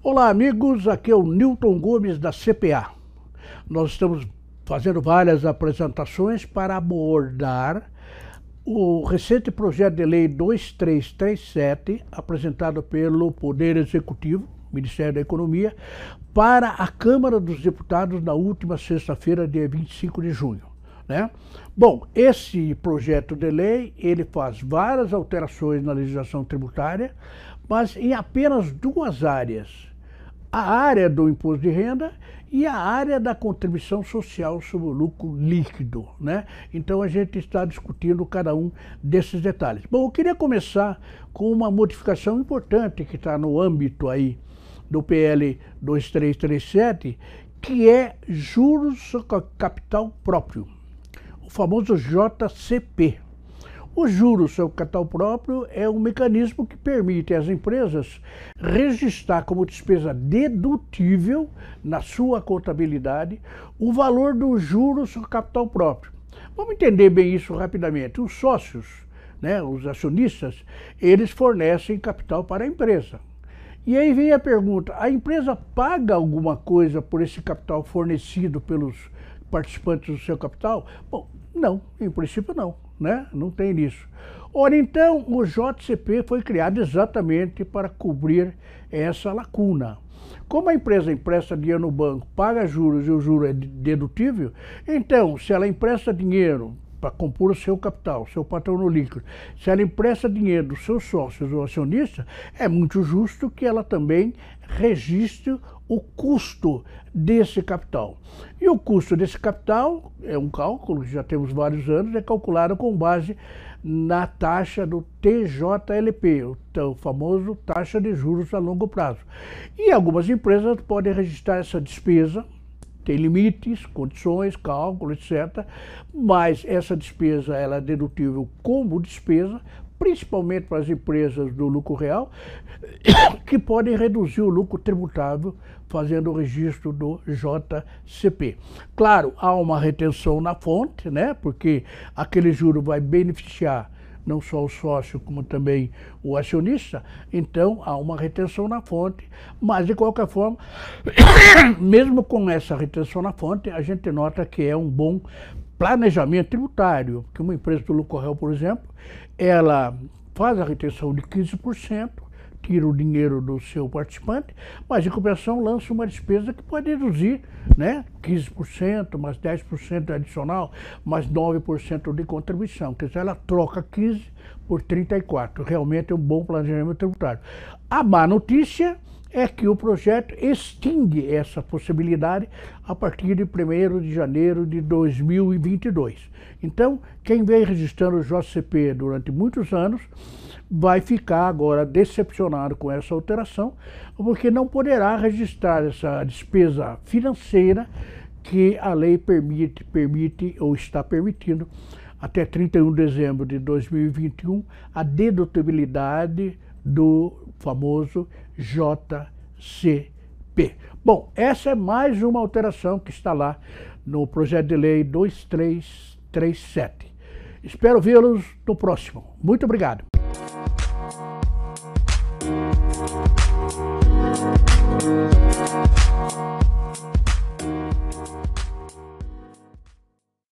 Olá, amigos. Aqui é o Newton Gomes da CPA. Nós estamos fazendo várias apresentações para abordar o recente projeto de lei 2337, apresentado pelo Poder Executivo, Ministério da Economia, para a Câmara dos Deputados na última sexta-feira, dia 25 de junho. Né? Bom, esse projeto de lei ele faz várias alterações na legislação tributária, mas em apenas duas áreas a área do imposto de renda e a área da contribuição social sobre o lucro líquido, né? Então a gente está discutindo cada um desses detalhes. Bom, eu queria começar com uma modificação importante que está no âmbito aí do PL 2337, que é juros sobre capital próprio, o famoso JCP. O juros sobre capital próprio é um mecanismo que permite às empresas registrar como despesa dedutível na sua contabilidade o valor do juros sobre capital próprio. Vamos entender bem isso rapidamente. Os sócios, né, os acionistas, eles fornecem capital para a empresa. E aí vem a pergunta: a empresa paga alguma coisa por esse capital fornecido pelos participantes do seu capital? Bom, não, em princípio não né? Não tem nisso. Ora, então, o JCP foi criado exatamente para cobrir essa lacuna. Como a empresa empresta dinheiro no banco, paga juros e o juro é dedutível, então, se ela empresta dinheiro para compor o seu capital, seu patrono líquido, se ela empresta dinheiro dos seus sócios ou acionistas, é muito justo que ela também registre o custo desse capital. E o custo desse capital é um cálculo, já temos vários anos, é calculado com base na taxa do TJLP, o famoso taxa de juros a longo prazo. E algumas empresas podem registrar essa despesa, tem limites, condições, cálculo, etc. Mas essa despesa ela é dedutível como despesa principalmente para as empresas do lucro real, que podem reduzir o lucro tributável fazendo o registro do JCP. Claro, há uma retenção na fonte, né? Porque aquele juro vai beneficiar não só o sócio, como também o acionista, então há uma retenção na fonte, mas de qualquer forma, mesmo com essa retenção na fonte, a gente nota que é um bom planejamento tributário, que uma empresa do lucro real, por exemplo, ela faz a retenção de 15%, tira o dinheiro do seu participante, mas em compensação lança uma despesa que pode reduzir né, 15%, mais 10% adicional, mais 9% de contribuição. Quer dizer, ela troca 15 por 34. Realmente é um bom planejamento tributário. A má notícia é que o projeto extingue essa possibilidade a partir de 1 de janeiro de 2022. Então, quem vem registrando o JCP durante muitos anos vai ficar agora decepcionado com essa alteração, porque não poderá registrar essa despesa financeira que a lei permite, permite ou está permitindo até 31 de dezembro de 2021 a dedutibilidade do famoso JCP. Bom, essa é mais uma alteração que está lá no projeto de lei 2337. Espero vê-los no próximo. Muito obrigado.